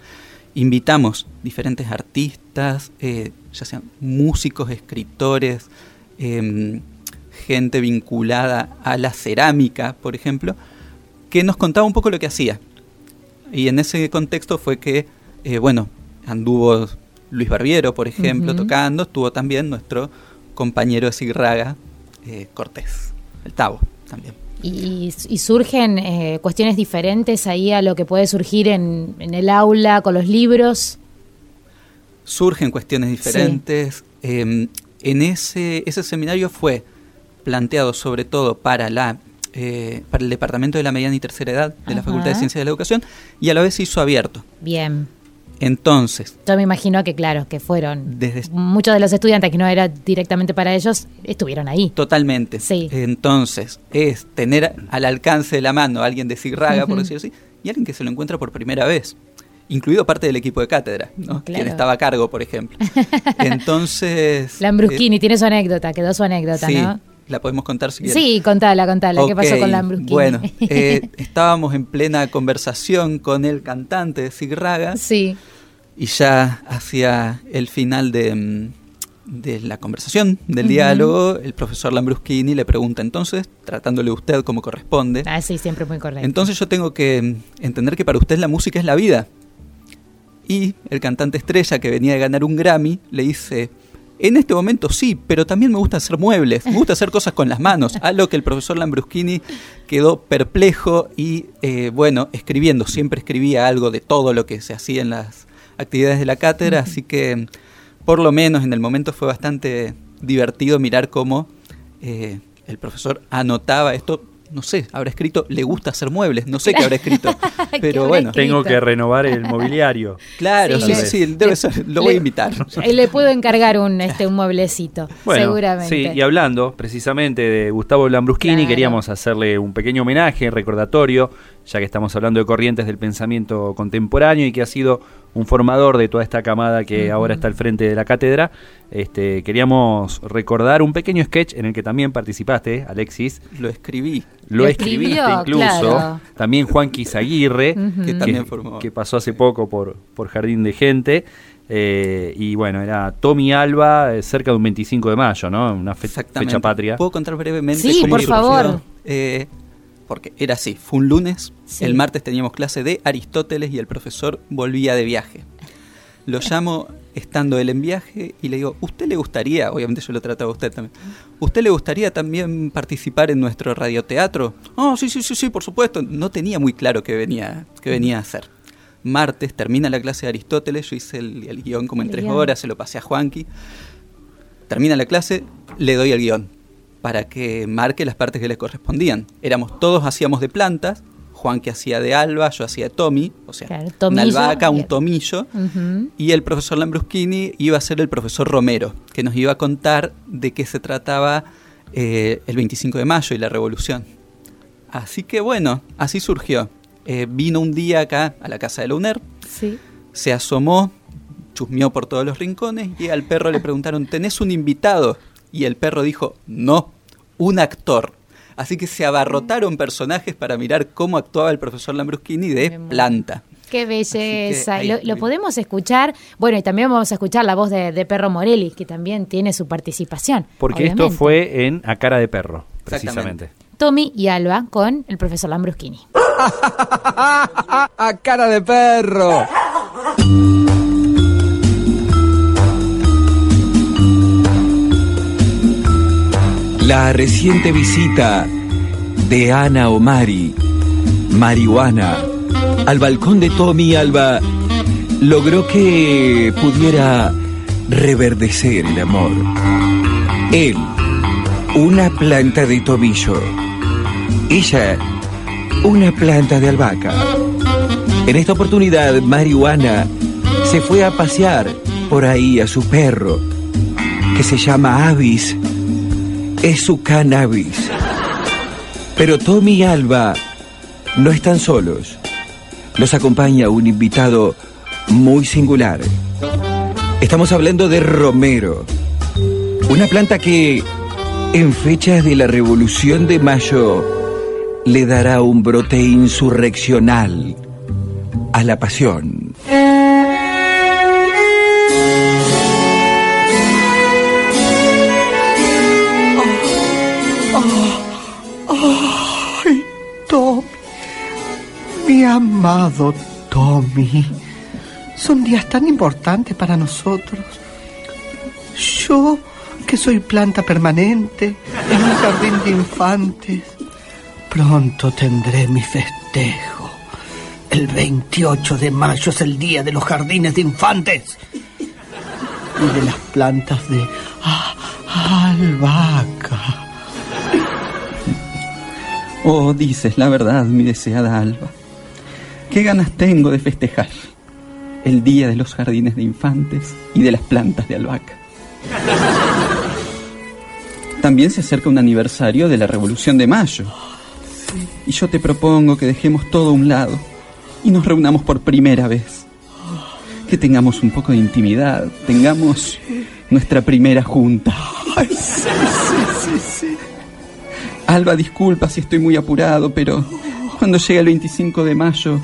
S3: invitamos diferentes artistas, eh, ya sean músicos, escritores, em, gente vinculada a la cerámica, por ejemplo, que nos contaba un poco lo que hacía. Y en ese contexto fue que, eh, bueno, anduvo Luis Barbiero, por ejemplo, tocando, estuvo también nuestro compañero de Sigraga, eh, Cortés, el Tavo también.
S1: Y, surgen eh, cuestiones diferentes ahí a lo que puede surgir en, el aula con los libros.
S3: Surgen cuestiones diferentes. Em, en ese, ese seminario fue planteado sobre todo para la eh, para el departamento de la mediana y tercera edad de la Facultad de Ciencias de la Educación y a la vez se hizo abierto.
S1: Bien.
S3: Entonces.
S1: Yo me imagino que, claro, que fueron. muchos de los estudiantes que no era directamente para ellos estuvieron ahí.
S3: Totalmente. Sí. Entonces, es tener al alcance de la mano a alguien de Sigraga, por decirlo así, y alguien que se lo encuentra por primera vez. Incluido parte del equipo de cátedra, ¿no? Quien estaba a cargo, por ejemplo. Entonces.
S1: Lambrusquini eh, tiene su anécdota, quedó su anécdota, sí, ¿no?
S3: La podemos contar si
S1: Sí, contala, contala. ¿Qué pasó con Lambrusquini?
S3: Bueno, eh, estábamos en plena conversación con el cantante de Sigraga.
S1: Sí.
S3: Y ya hacia el final de, mm, de la conversación, del diálogo, el profesor Lambruschini le pregunta entonces, tratándole a usted como corresponde.
S1: Ah, sí, siempre muy correcto.
S3: Entonces yo tengo que mm, entender que para usted la música es la vida. Y el cantante estrella que venía de ganar un Grammy le dice, en este momento sí, pero también me gusta hacer muebles, me gusta hacer cosas con las manos, a lo que el profesor Lambruschini quedó perplejo y, eh, bueno, escribiendo, siempre escribía algo de todo lo que se hacía en las actividades de la cátedra, así que por lo menos en el momento fue bastante divertido mirar cómo eh, el profesor anotaba esto no sé, habrá escrito, le gusta hacer muebles, no sé qué habrá escrito, pero bueno.
S2: Tengo que renovar el mobiliario.
S3: Claro, sí, sí, debe ser, lo voy a invitar.
S1: Le puedo encargar un, este, un mueblecito, seguramente.
S2: Sí, y hablando precisamente de Gustavo Lambruschini, queríamos hacerle un pequeño homenaje, recordatorio, ya que estamos hablando de corrientes del pensamiento contemporáneo y que ha sido un formador de toda esta camada que ahora está al frente de la cátedra. Este, queríamos recordar un pequeño sketch en el que también participaste, Alexis.
S3: Lo escribí.
S2: Lo, escribiste incluso. También Juan Quisaguirre, que, también formó. que pasó hace poco por, por Jardín de Gente. Eh, y bueno, era Tommy Alba eh, cerca de un 25 de mayo, ¿no? Una fecha patria.
S3: ¿Puedo contar brevemente?
S1: Sí, por favor.
S3: Eh, porque era así, fue un lunes, el martes teníamos clase de Aristóteles y el profesor volvía de viaje. Lo llamo estando él en viaje y le digo, ¿usted le gustaría, obviamente yo lo trataba a usted también, ¿usted le gustaría también participar en nuestro radioteatro? Oh, sí, sí, sí, sí, por supuesto. No tenía muy claro qué venía, qué venía a hacer. Martes termina la clase de Aristóteles, yo hice el, el guion como en
S1: El
S3: tres
S1: guion.
S3: horas, se lo pasé a Juanqui. Termina la clase, le doy el guion para que marque las partes que le correspondían. Éramos todos hacíamos de plantas, Juanqui hacía de Alba, yo hacía de Tommy, o sea,
S1: Claro,
S3: una albahaca, un tomillo. Y el profesor Lambruschini iba a ser el profesor Romero, que nos iba a contar de qué se trataba eh, el 25 de mayo y la revolución. Así que bueno, así surgió. Eh, vino un día acá a la casa de la UNER,
S1: Sí.
S3: se asomó, chusmeó por todos los rincones y al perro le preguntaron, ¿tenés un invitado? Y el perro dijo, no, un actor. Así que se abarrotaron personajes para mirar cómo actuaba el profesor Lambruschini de planta.
S1: Qué belleza.
S3: ahí
S1: Lo, lo podemos escuchar. Bueno, y también vamos a escuchar la voz de, de Perro Morelli, que también tiene su participación.
S2: Porque
S1: obviamente.
S2: esto fue en A Cara de Perro, precisamente.
S1: Tommy y Alba con el profesor Lambruschini.
S20: ¡A cara de perro!
S10: La reciente visita de Ana Omari, marihuana, al balcón de Tommy Alba logró que pudiera reverdecer el amor. Él, una planta de tomillo. Ella, una planta de albahaca. En esta oportunidad, marihuana se fue a pasear por ahí a su perro, que se llama Avis es su cannabis. Pero Tommy y Alba no están solos. Los acompaña un invitado muy singular. Estamos hablando de Romero, una planta que en fechas de la Revolución de Mayo le dará un brote insurreccional a la pasión.
S6: Amado Tommy, son días tan importantes para nosotros. Yo, que soy planta permanente en un jardín de infantes, pronto tendré mi festejo. El 28 de mayo es el día de los jardines de infantes y de las plantas de ah, albahaca.
S3: Oh, dices la verdad, mi deseada Alba. Qué ganas tengo de festejar el día de los jardines de infantes y de las plantas de albahaca. También se acerca un aniversario de la Revolución de Mayo. Y yo te propongo que dejemos todo a un lado y nos reunamos por primera vez. Que tengamos un poco de intimidad, tengamos nuestra primera junta.
S6: Ay, sí, sí, sí.
S3: Alba, disculpa si estoy muy apurado, pero cuando llega el 25 de mayo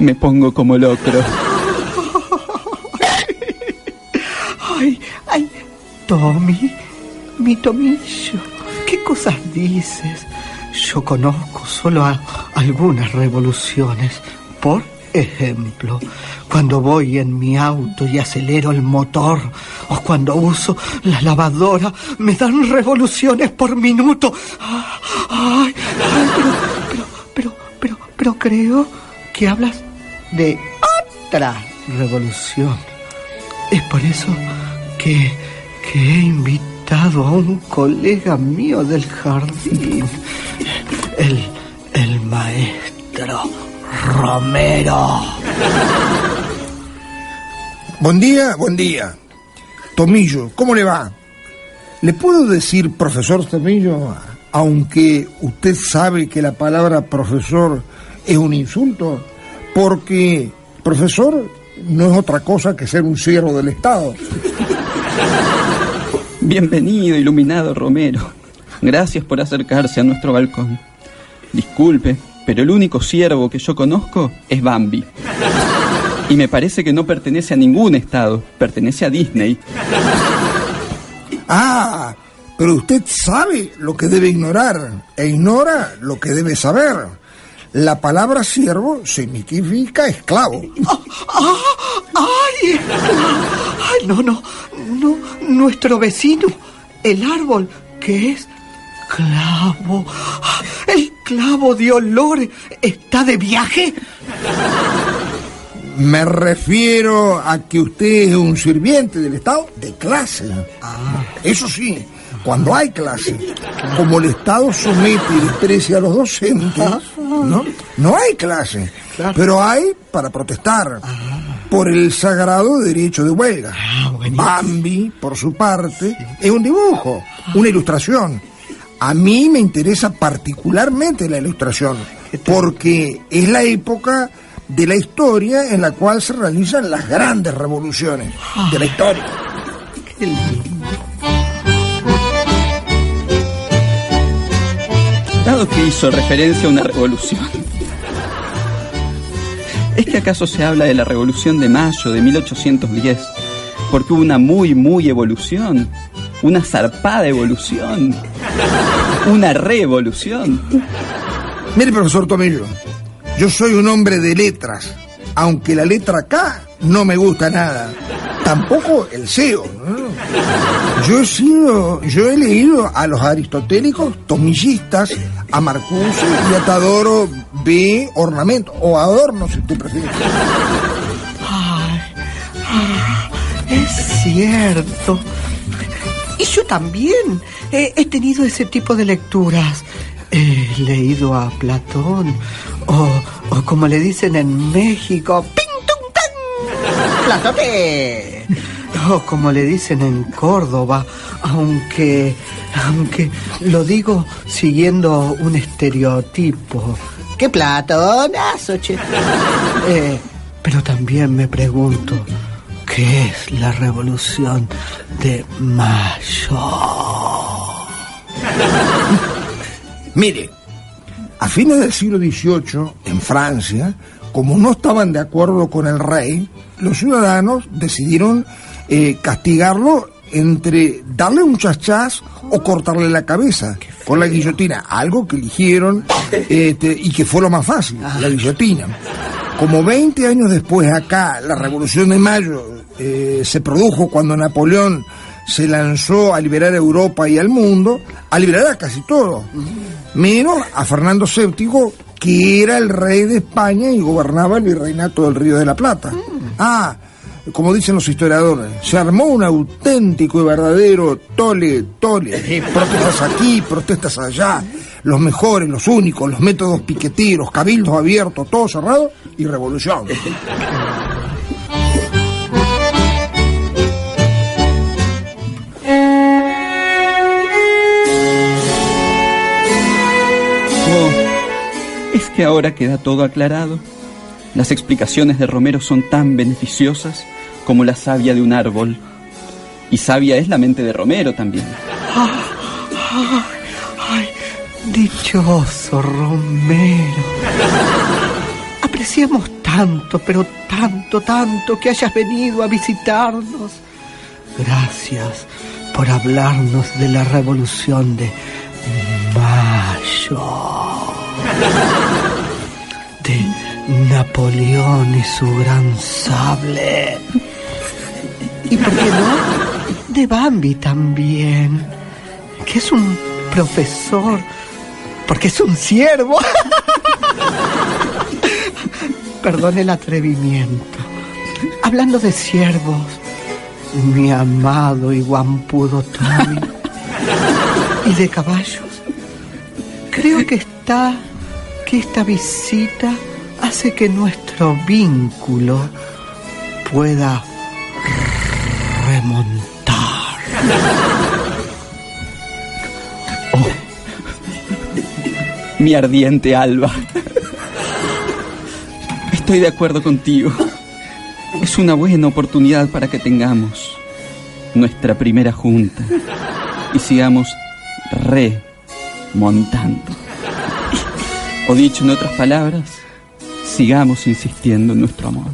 S3: me pongo como locro.
S6: Ay, ay, Tommy, mi tomillo, ¿qué cosas dices? Yo conozco solo algunas revoluciones. Por ejemplo, cuando voy en mi auto y acelero el motor, o cuando uso la lavadora, me dan revoluciones por minuto. Ay, ay, pero, pero, pero, pero, pero creo que hablas de otra revolución. Es por eso que, he invitado a un colega mío del jardín, el, el maestro Romero.
S21: Buen día, buen día. Tomillo, ¿cómo le va? ¿Le puedo decir profesor Tomillo, aunque usted sabe que la palabra profesor es un insulto? Porque profesor no es otra cosa que ser un siervo del Estado.
S3: Bienvenido, iluminado Romero. Gracias por acercarse a nuestro balcón. Disculpe, pero el único siervo que yo conozco es Bambi. Y me parece que no pertenece a ningún estado, pertenece a Disney.
S21: Ah, pero usted sabe lo que debe ignorar e ignora lo que debe saber. La palabra siervo significa esclavo.
S6: ¡Ay! ¡Ay, no, no! No, nuestro vecino, el árbol, que es clavo. El clavo de olor está de viaje.
S21: Me refiero a que usted es un sirviente del Estado de clase. Eso sí, cuando hay clase, como el Estado somete y desprecia a los docentes, ¿no? No hay clase, pero hay para protestar por el sagrado derecho de huelga. Bambi, por su parte, es un dibujo, una ilustración. A mí me interesa particularmente la ilustración, porque es la época de la historia en la cual se realizan las grandes revoluciones de la historia.
S3: Que hizo referencia a una revolución, ¿es que acaso se habla de la revolución de mayo de 1810? Porque hubo una muy, muy evolución, una zarpada evolución, una revolución.
S21: Mire, profesor Tomillo, yo soy un hombre de letras, aunque la letra K no me gusta nada. Tampoco el. ¿no? Yo he sido, yo he leído a los aristotélicos tomillistas, a Marcuse y a Tadoro B. Ornamento, o Adorno si tú prefieres.
S6: Ay, ah, es cierto. Y yo también he, he tenido ese tipo de lecturas. He leído a Platón, o, o como le dicen en México, ¡Ping, tung, tan! ¡Platote! O como le dicen en Córdoba, aunque, aunque lo digo siguiendo un estereotipo. ¡Qué platonazo, che! Eh, pero también me pregunto, ¿qué es la revolución de mayo?
S21: Mire, a fines del siglo XVIII, en Francia, como no estaban de acuerdo con el rey, los ciudadanos decidieron eh, castigarlo entre darle un chachás o cortarle la cabeza con la guillotina, algo que eligieron este, y que fue lo más fácil, la guillotina. Como 20 años después acá, la Revolución de Mayo eh, se produjo cuando Napoleón se lanzó a liberar a Europa y al mundo, a liberar a casi todo, menos a Fernando VII, que era el rey de España y gobernaba el virreinato del Río de la Plata. Ah, como dicen los historiadores, se armó un auténtico y verdadero tole, tole. Protestas aquí, protestas allá, los mejores, los únicos, los métodos piqueteros, cabildos abiertos, todo cerrado y revolución.
S3: es que ahora queda todo aclarado. Las explicaciones de Romero son tan beneficiosas como la savia de un árbol. Y sabia es la mente de Romero también.
S6: Ay, ay, ay, dichoso Romero. Apreciamos tanto, pero tanto, tanto que hayas venido a visitarnos. Gracias por hablarnos de la revolución de Mayo. De Napoleón y su gran sable. ¿Y por qué no? De Bambi también. Que es un profesor. Porque es un siervo. Perdón el atrevimiento. Hablando de siervos, mi amado y guampudo Tommy. y de caballos. Creo que está. Que esta visita hace que nuestro vínculo pueda remontar.
S3: Mi ardiente alba. Estoy de acuerdo contigo. Es una buena oportunidad para que tengamos nuestra primera junta y sigamos remontando. O dicho en otras palabras, sigamos insistiendo en nuestro amor.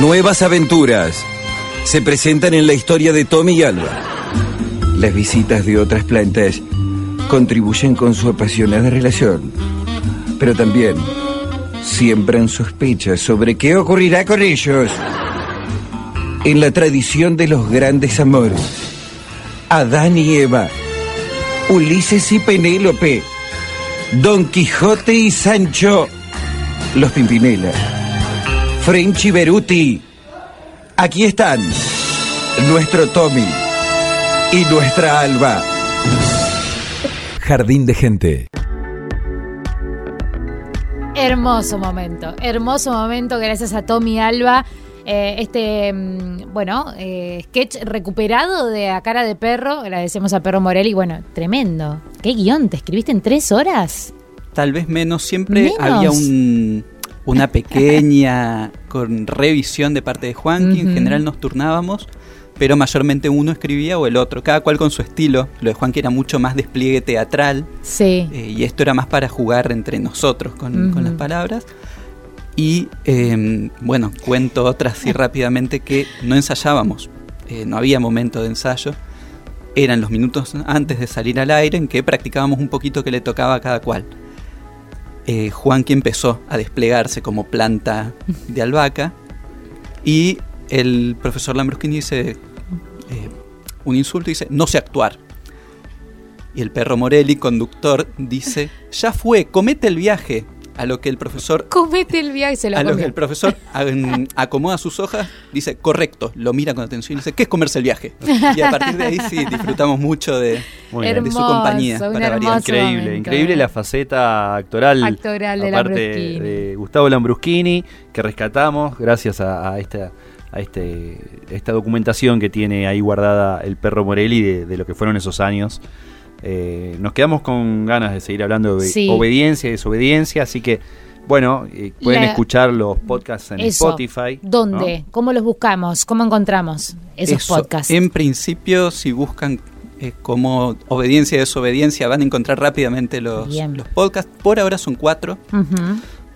S10: Nuevas aventuras se presentan en la historia de Tommy y Alba. Las visitas de otras plantas contribuyen con su apasionada relación, pero también siembran sospechas sobre qué ocurrirá con ellos. En la tradición de los grandes amores, Adán y Eva, Ulises y Penélope, Don Quijote y Sancho, los Pimpinela, French y Beruti. Aquí están nuestro Tommy y nuestra Alba.
S20: Jardín de gente.
S1: Hermoso momento, hermoso momento, gracias a Tommy Alba. Eh, este, mm, bueno, eh, sketch recuperado de A Cara de Perro. Agradecemos a Perro Morelli. Bueno, tremendo. ¿Qué guion? ¿Te escribiste en tres horas?
S3: Tal vez menos, siempre
S1: ¿Menos?
S3: había un, una pequeña con revisión de parte de Juanqui, en general nos turnábamos, pero mayormente uno escribía o el otro, cada cual con su estilo. Lo de Juanqui era mucho más despliegue teatral
S1: Sí.
S3: eh, y esto era más para jugar entre nosotros con, con las palabras. Y eh, bueno, cuento otra así rápidamente que no ensayábamos, eh, no había momento de ensayo. Eran los minutos antes de salir al aire en que practicábamos un poquito que le tocaba a cada cual. Eh, Juanqui empezó a desplegarse como planta de albahaca y el profesor Lambrusquini dice eh, un insulto y dice no sé actuar. Y el perro Morelli, conductor, dice ya fue, comete el viaje. A lo que el profesor
S1: Comete el viaje y se lo
S3: a lo que el profesor acomoda sus hojas, dice correcto, lo mira con atención y dice, ¿qué es comerse el viaje? Y a partir de ahí sí, disfrutamos mucho de,
S2: Muy bien.
S3: de su compañía.
S1: un
S3: para variar.
S2: Increíble,
S1: momento,
S2: increíble
S1: eh.
S2: la faceta actoral,
S1: Actoral de
S2: aparte
S1: Lambruschini.
S2: de Gustavo Lambruschini, que rescatamos gracias a, a esta a este esta documentación que tiene ahí guardada el perro Morelli de, de lo que fueron esos años. Eh, nos quedamos con ganas de seguir hablando de
S1: Sí.
S2: obediencia y desobediencia, así que bueno, eh, pueden
S1: La-
S2: escuchar los podcasts en
S1: Eso.
S2: Spotify.
S1: ¿Dónde? ¿Cómo los buscamos? ¿Cómo encontramos esos
S3: Eso,
S1: podcasts?
S3: En principio, si buscan eh, como obediencia y desobediencia, van a encontrar rápidamente los,
S1: Bien.
S3: los podcasts. Por ahora son cuatro.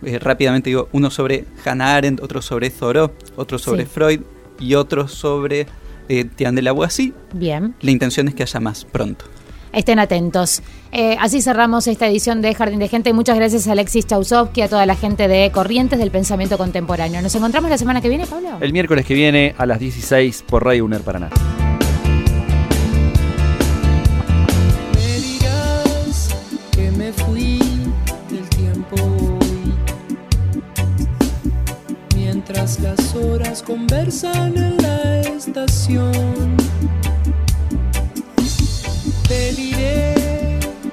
S3: Eh, rápidamente digo, uno sobre Hannah Arendt, otro sobre Thoreau, otro sobre
S1: Sí.
S3: Freud y otro sobre eh, Tian de la Boissy.
S1: Bien.
S3: La intención es que haya más pronto.
S1: Estén atentos. Eh, así cerramos esta edición de Jardín de Gente. Muchas gracias a Alexis Chausovsky, a toda la gente de Corrientes del Pensamiento Contemporáneo. ¿Nos encontramos la semana que viene, Pablo?
S2: El miércoles que viene a las 16 por Radio UNER Paraná.
S22: Me dirás que me fui del tiempo hoy, mientras las horas conversan en la estación. Te diré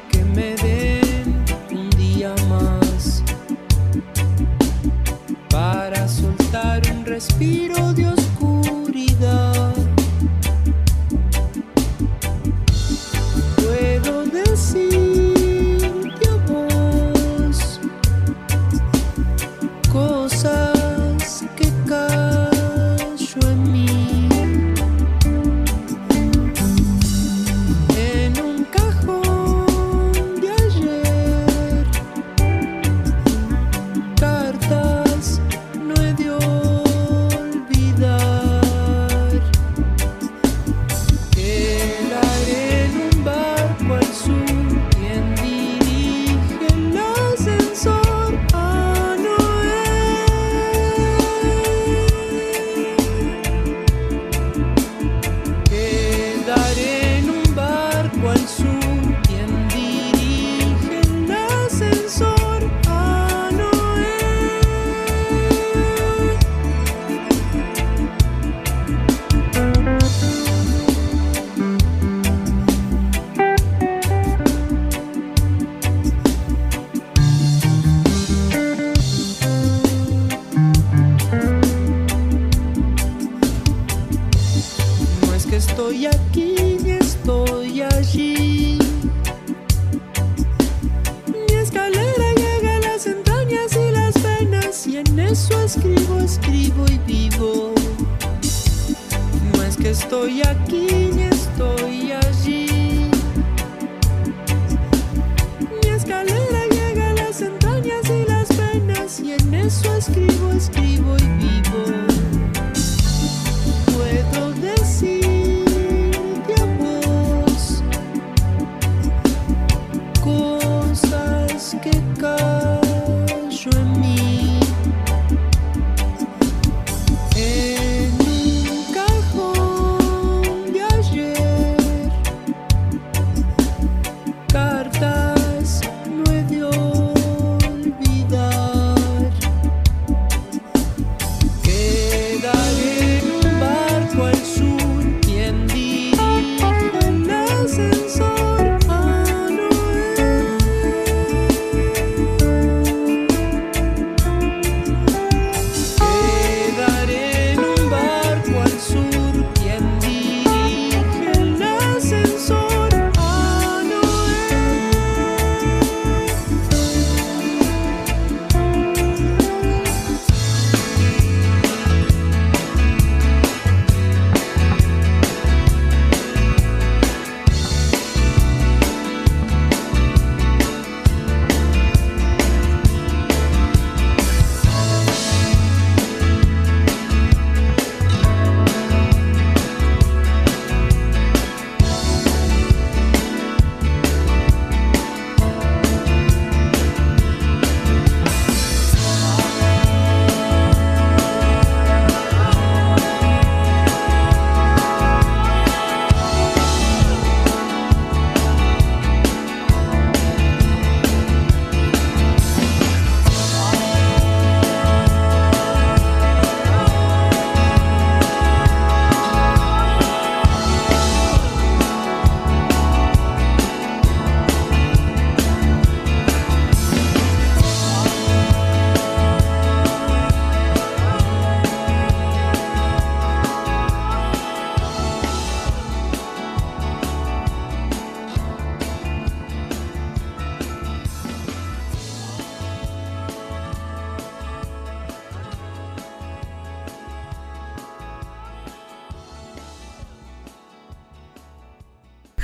S22: que me den un día más para soltar un respiro de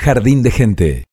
S20: Jardín de Gente.